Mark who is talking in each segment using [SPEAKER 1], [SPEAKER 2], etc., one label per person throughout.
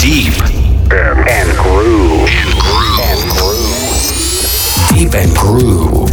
[SPEAKER 1] Deep and, and groove. And groove. And groove. Deep and groove.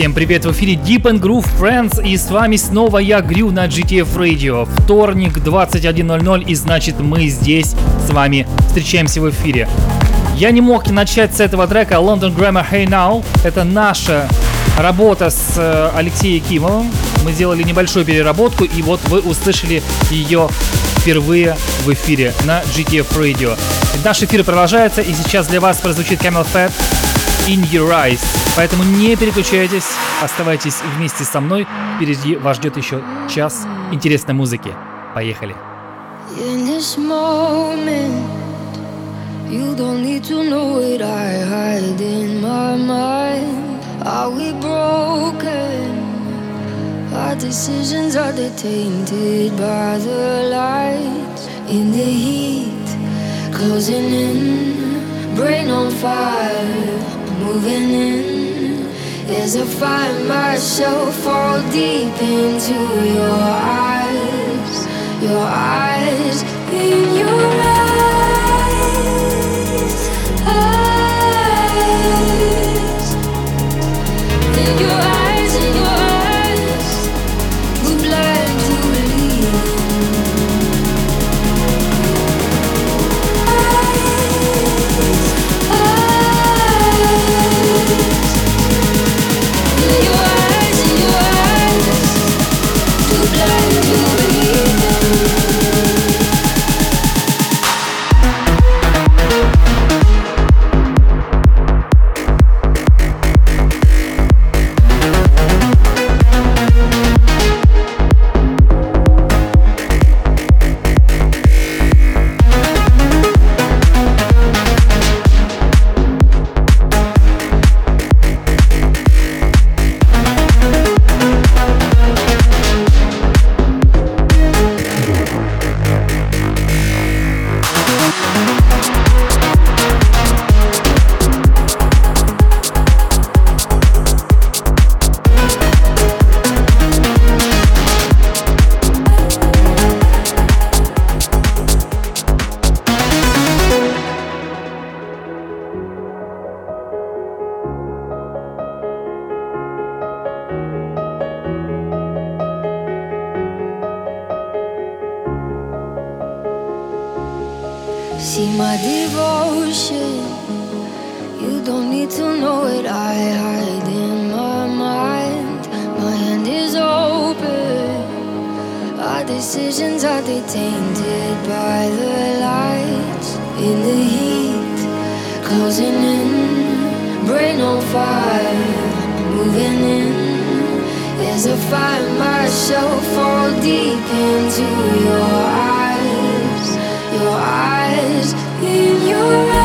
[SPEAKER 2] Всем привет, в эфире Deep and Groove Friends и с вами снова я, Грю, на GTF Radio. Вторник, 21.00 и значит мы здесь с вами встречаемся в эфире. Я не мог начать с этого трека London Grammar Hey Now. Это наша работа с э, Алексеем Кимовым. Мы сделали небольшую переработку, и вот вы услышали ее впервые в эфире на GTF Radio. Наш эфир продолжается, и сейчас для вас прозвучит Camel Fat In Your Eyes. Поэтому не переключайтесь, оставайтесь вместе со мной. Впереди вас ждет еще час интересной музыки. Поехали.
[SPEAKER 3] In this moment, you don't need to know what I hide in my mind. Are we broken? Our decisions are tainted by the lights in the heat, closing in, brain on fire, moving in. As I find myself fall deep into your eyes, your eyes in your eyes, eyes in your eyes. my devotion. You don't need to know it, I hide in my mind. My hand is open. Our decisions are tainted by the lights in the heat, closing in, brain on fire, moving in. As I find myself fall deep into your eyes. around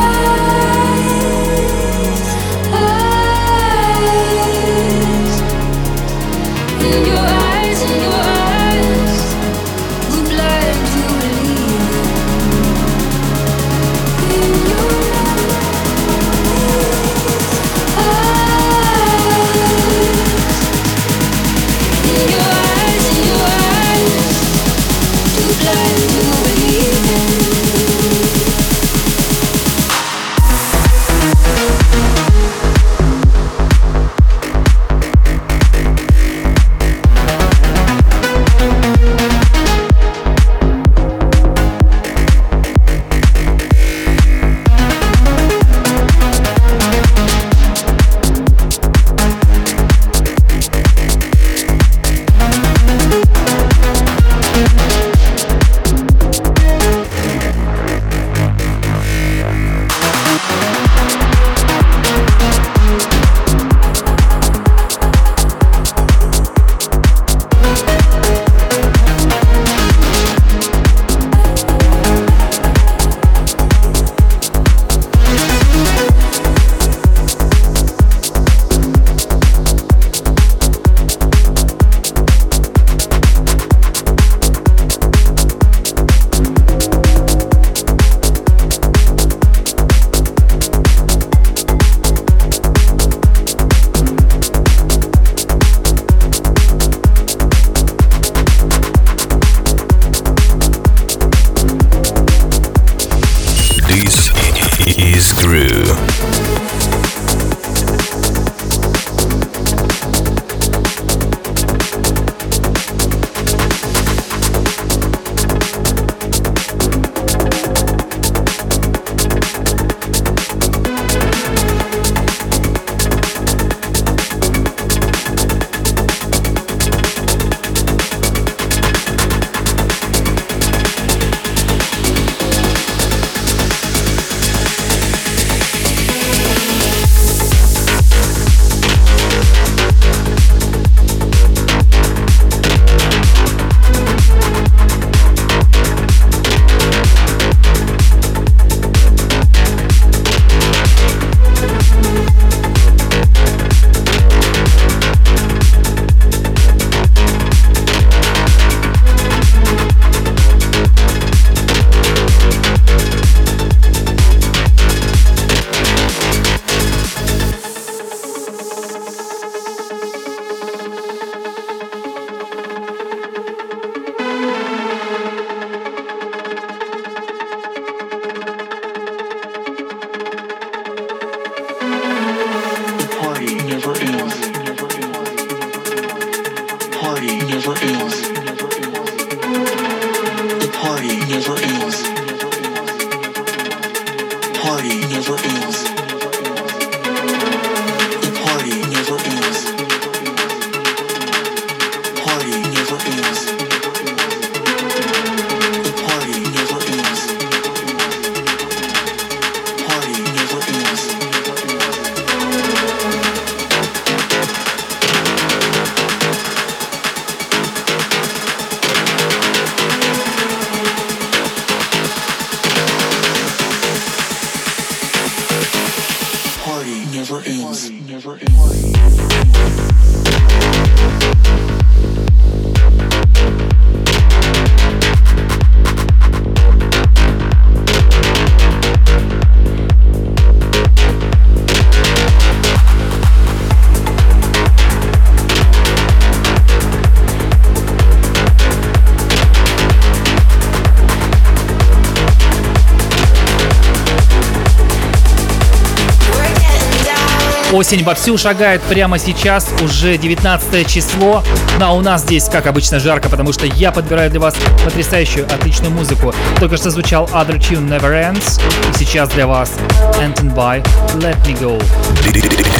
[SPEAKER 2] Осень вовсю шагает прямо сейчас, уже 19 число. Но у нас здесь, как обычно, жарко, потому что я подбираю для вас потрясающую, отличную музыку. Только что звучал Other Tune Never Ends, и сейчас для вас Anton by Let Me Go.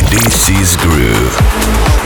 [SPEAKER 4] This is Groove.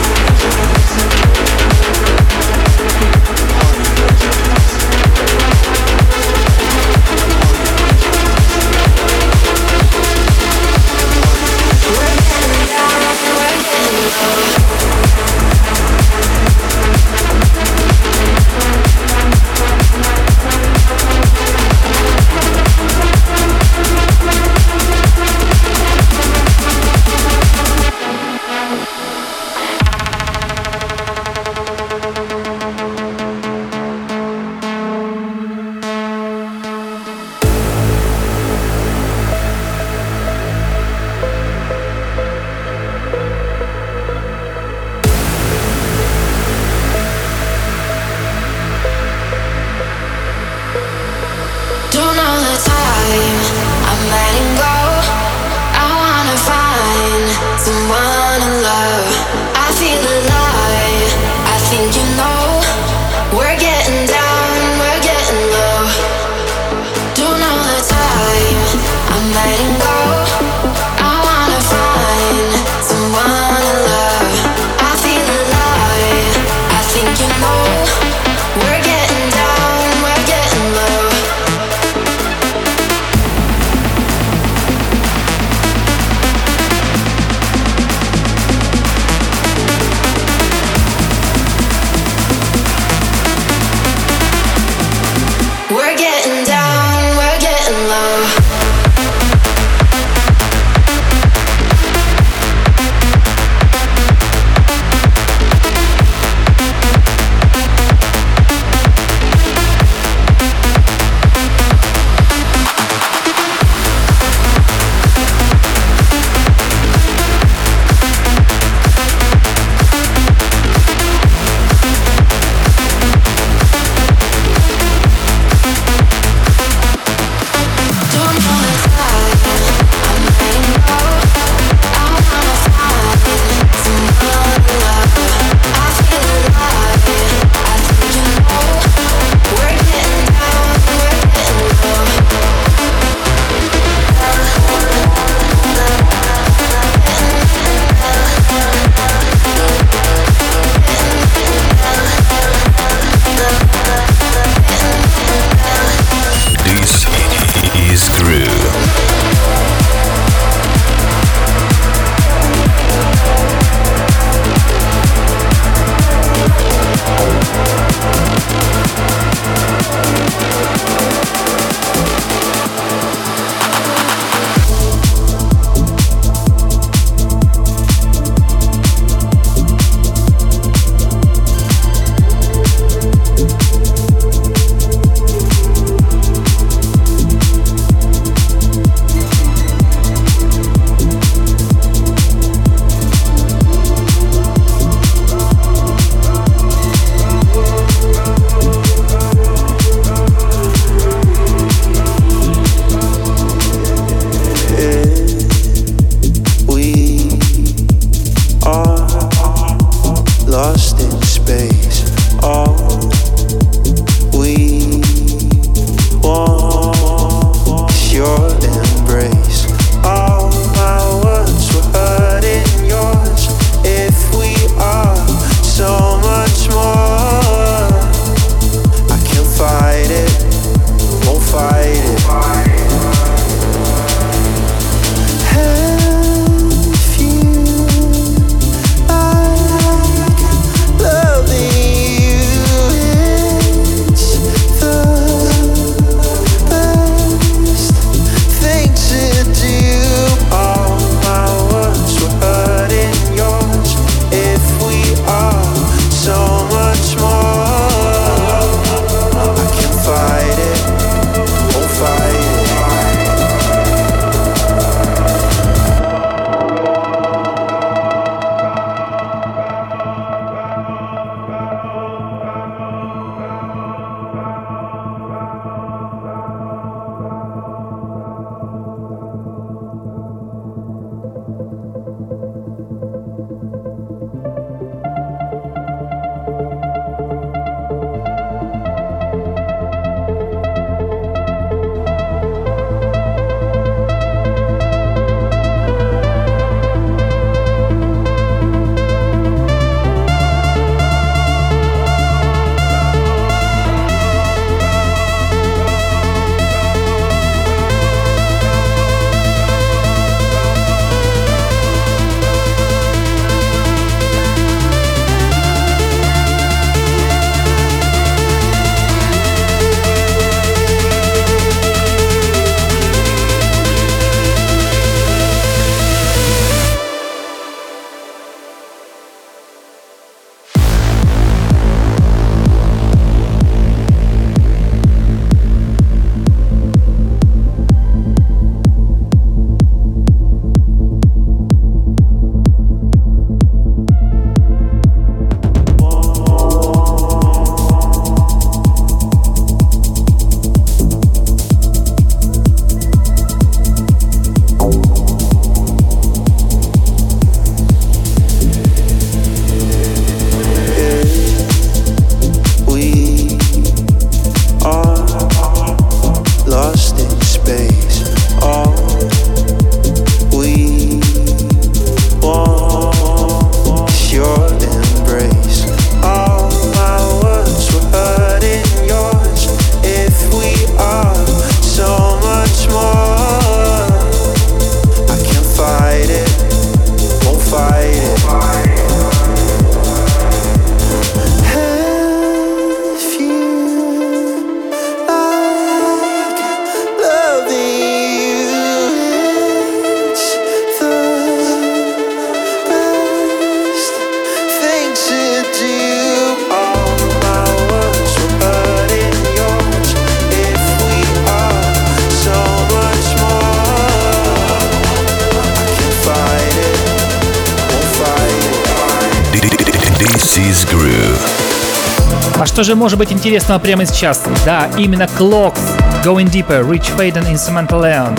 [SPEAKER 2] Же может быть интересного прямо сейчас? Да, именно Clocks, Going Deeper, Rich Faden, Instrumental Leon.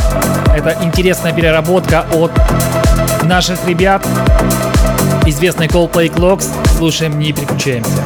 [SPEAKER 2] Это интересная переработка от наших ребят, известный Coldplay Clocks. Слушаем, не переключаемся.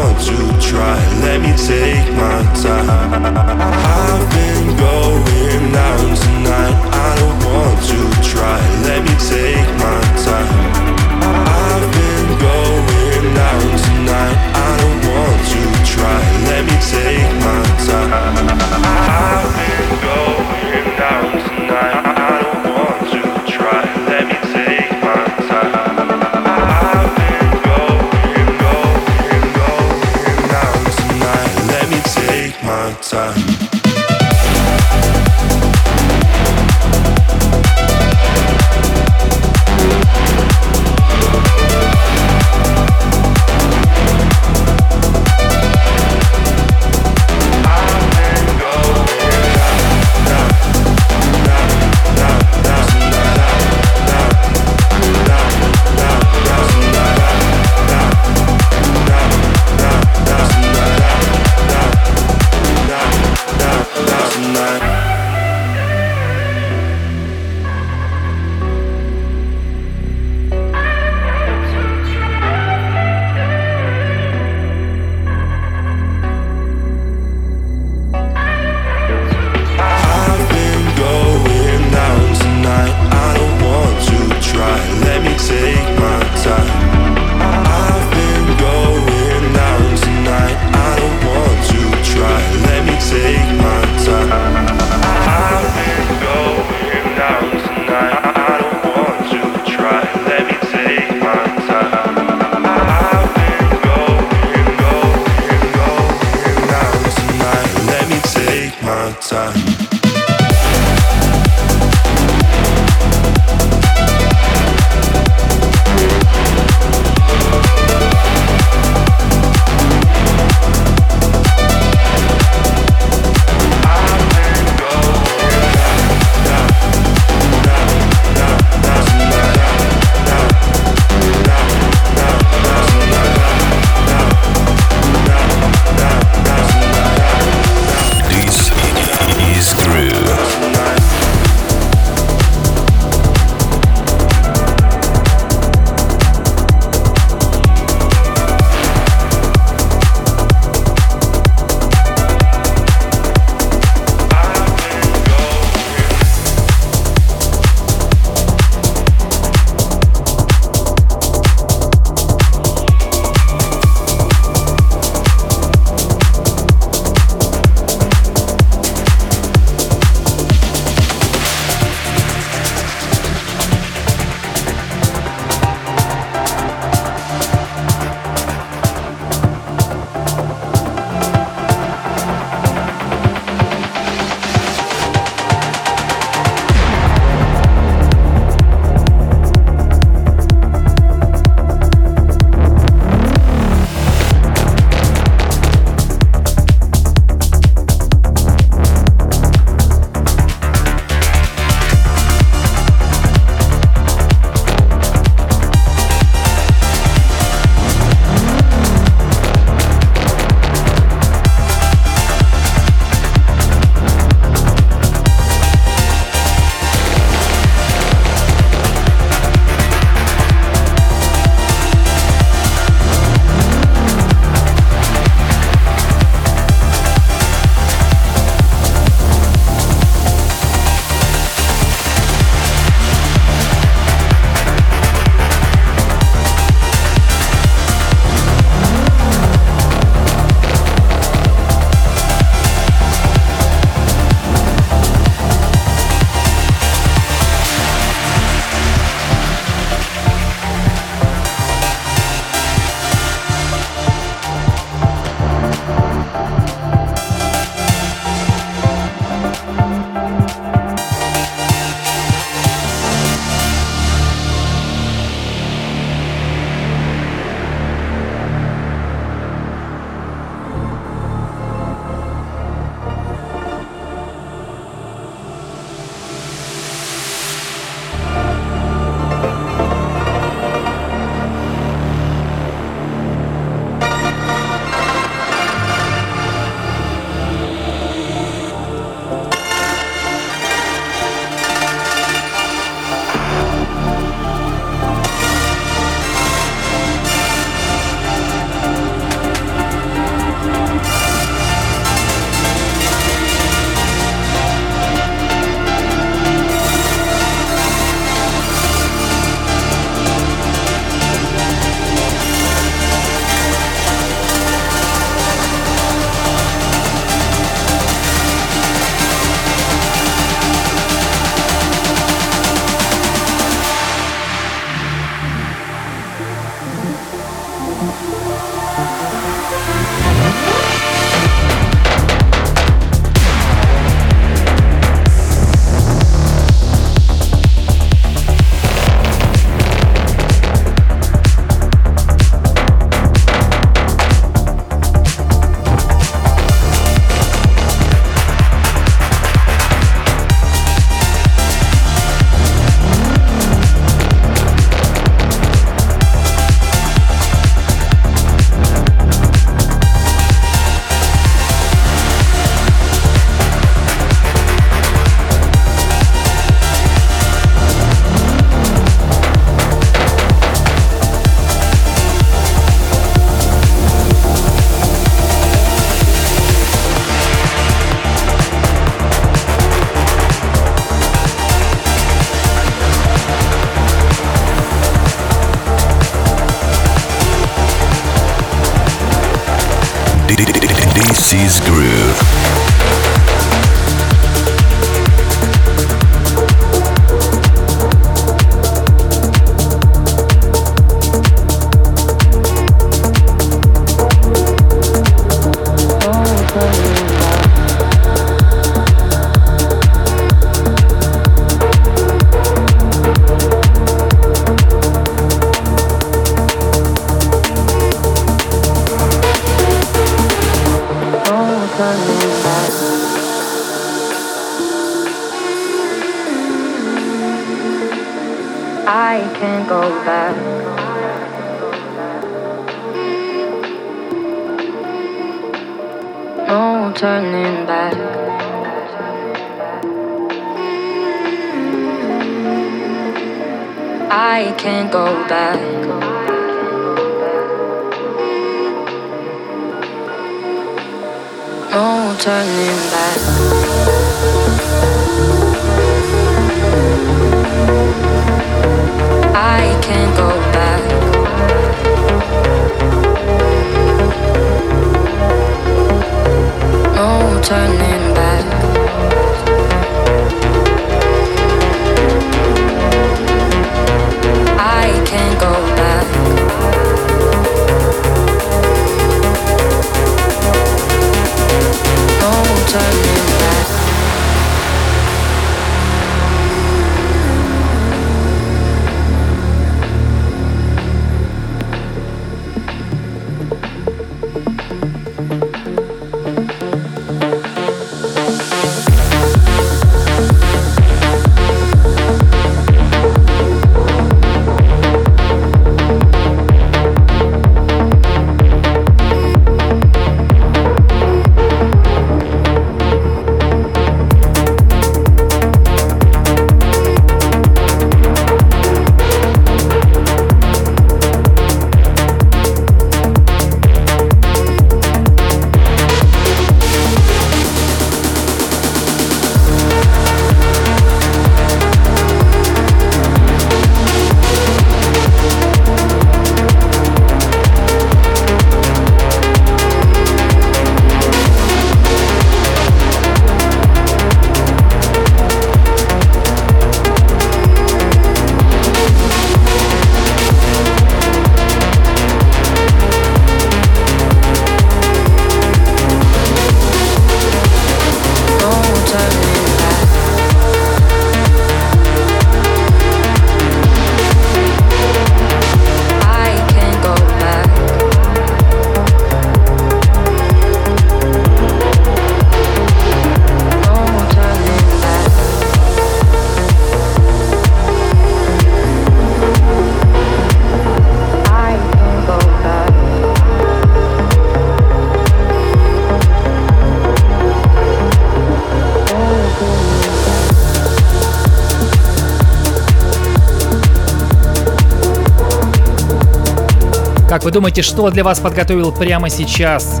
[SPEAKER 2] Как вы думаете, что для вас подготовил прямо сейчас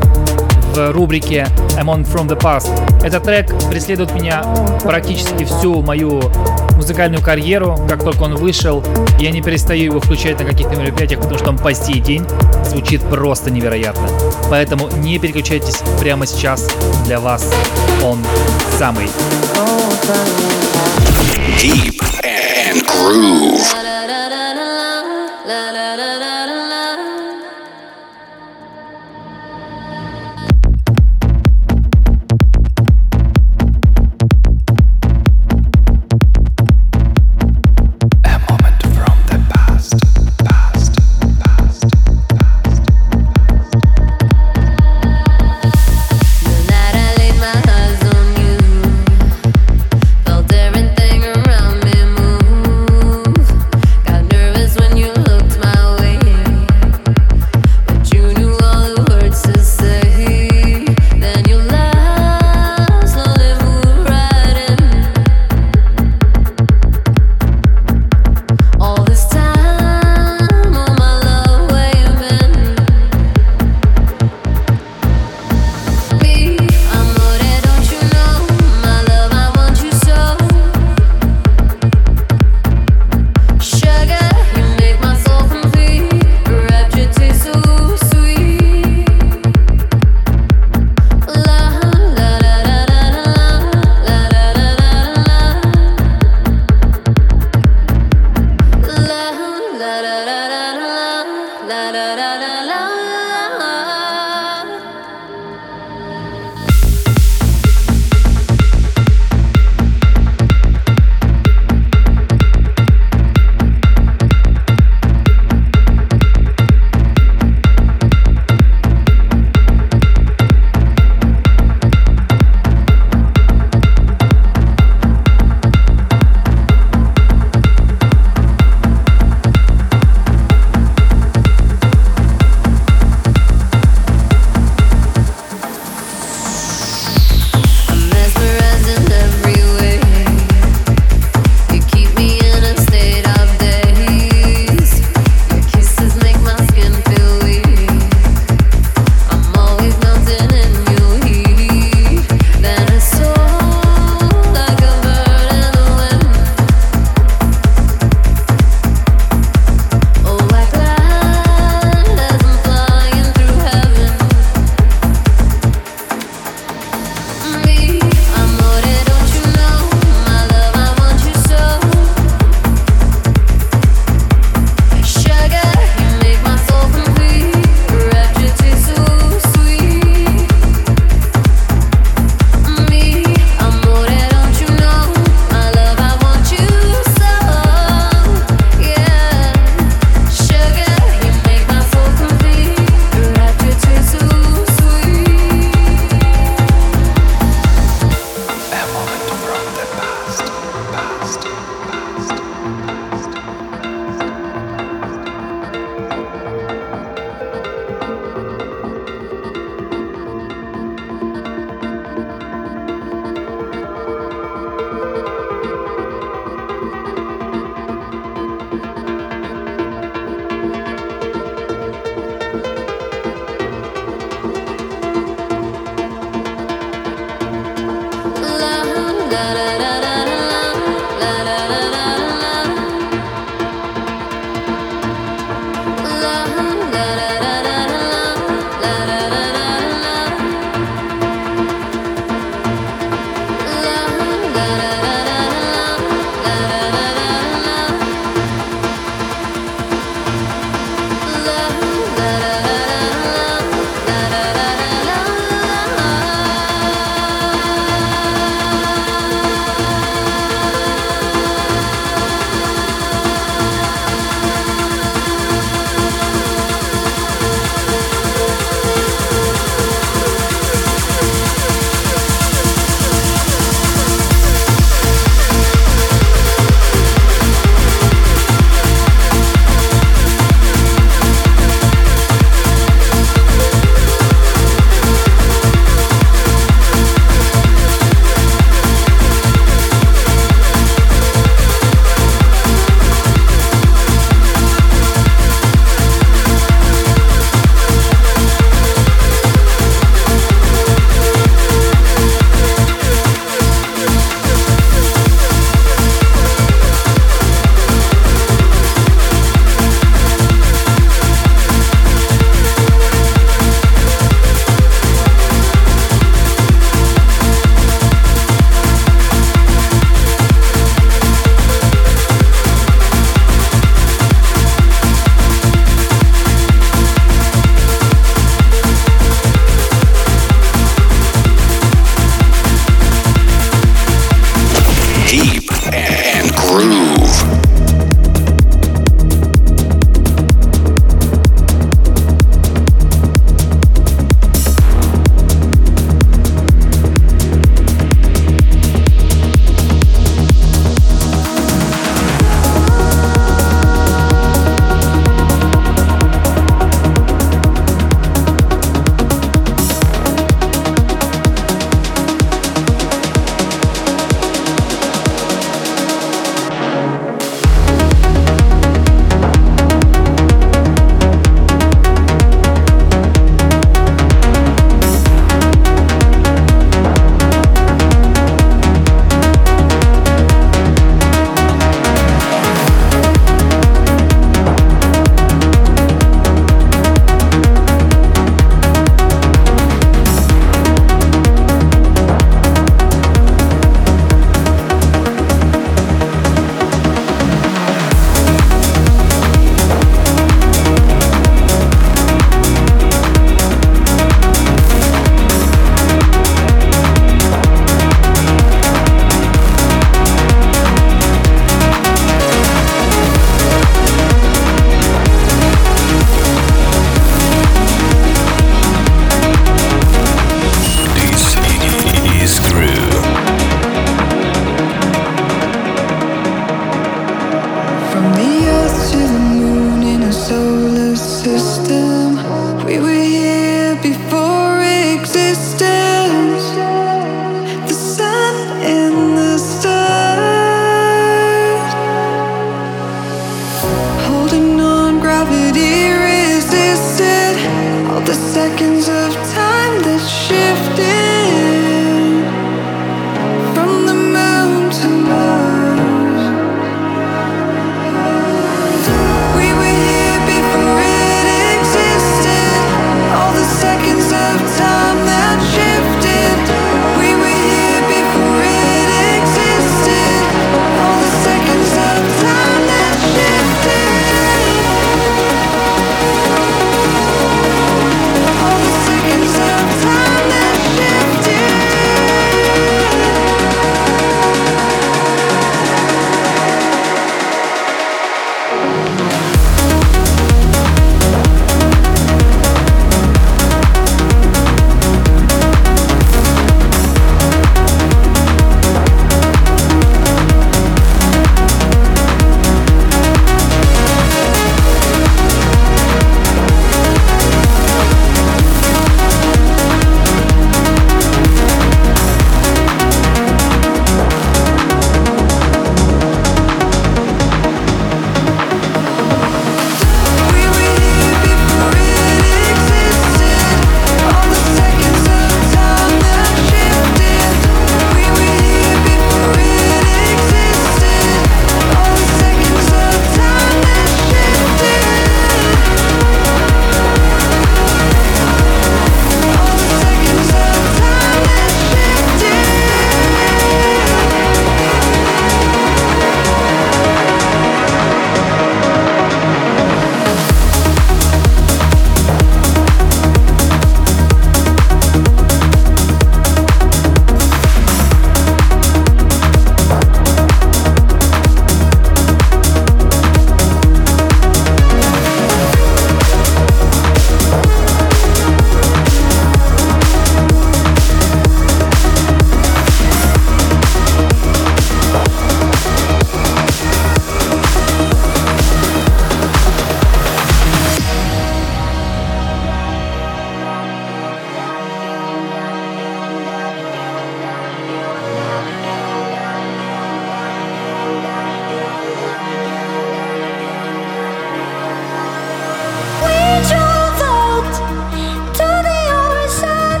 [SPEAKER 2] в рубрике I'm on from the past? Этот трек преследует меня практически всю мою музыкальную карьеру. Как только он вышел, я не перестаю его включать на каких-то мероприятиях, потому что он по сей день звучит просто невероятно. Поэтому не переключайтесь прямо сейчас. Для вас он самый.
[SPEAKER 1] Deep and Groove.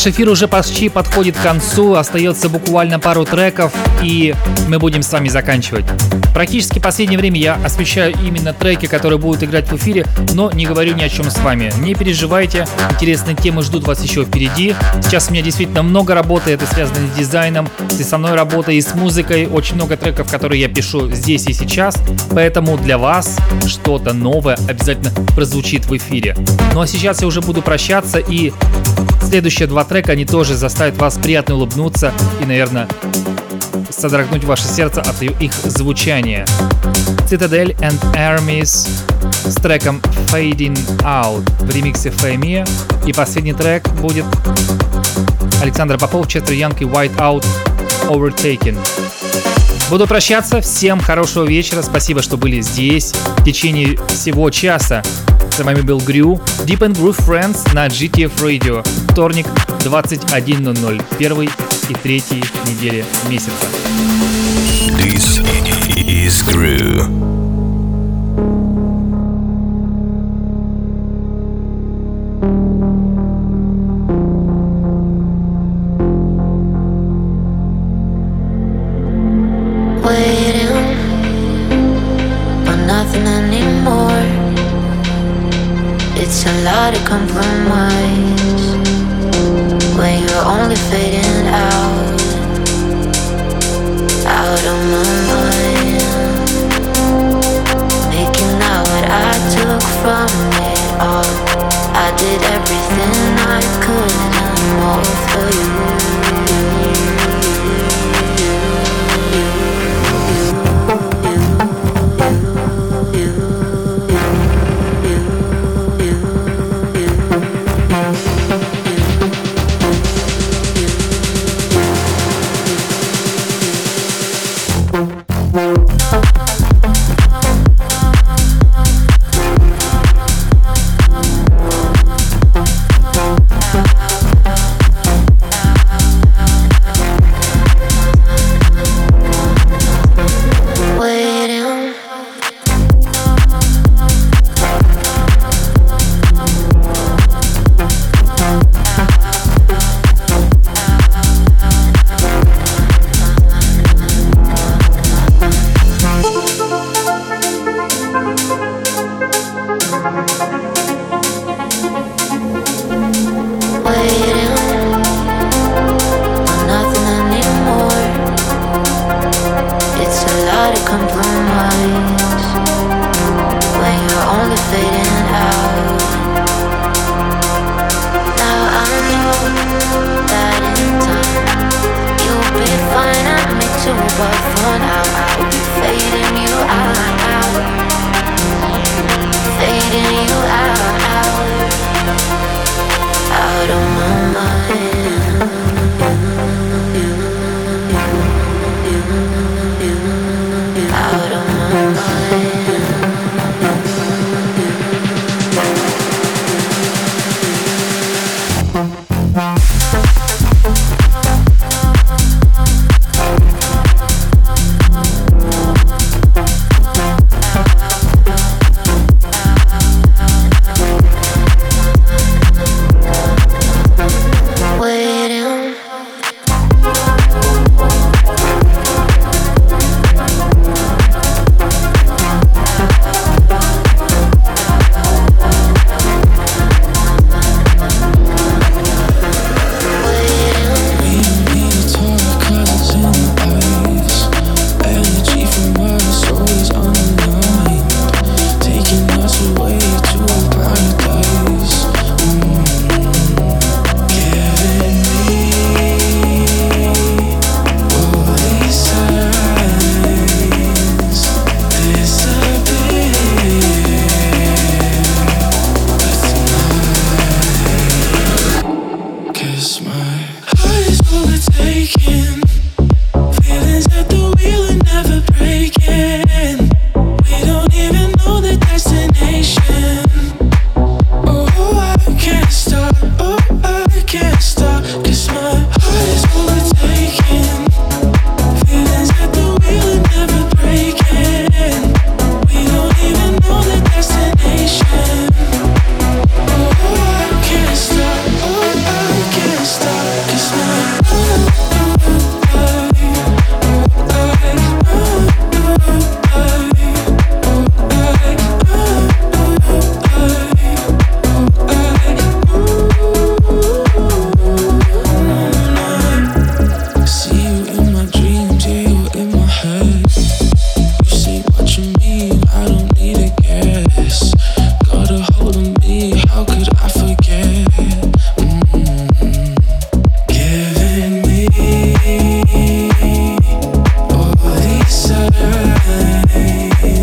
[SPEAKER 2] Наш эфир уже почти подходит к концу, остается буквально пару треков, и мы будем с вами заканчивать. Практически в последнее время я освещаю именно треки, которые будут играть в эфире, но не говорю ни о чем с вами. Не переживайте, интересные темы ждут вас еще впереди. Сейчас у меня действительно много работы, это связано с дизайном, с основной работой и с музыкой. Очень много треков, которые я пишу здесь и сейчас, поэтому для вас что-то новое обязательно прозвучит в эфире. Ну а сейчас я уже буду прощаться и следующие два трека, они тоже заставят вас приятно улыбнуться и, наверное, содрогнуть ваше сердце от их звучания. Citadel and Armies с треком Fading Out в ремиксе Фэми. И последний трек будет Александр Попов, Честер Янг и White Out Overtaken. Буду прощаться. Всем хорошего вечера. Спасибо, что были здесь в течение всего часа. С вами был Грю, Deep and Groove Friends на GTF Radio. Вторник, 21.00. Первый и третьей недели месяца.
[SPEAKER 4] This is Gru.
[SPEAKER 5] away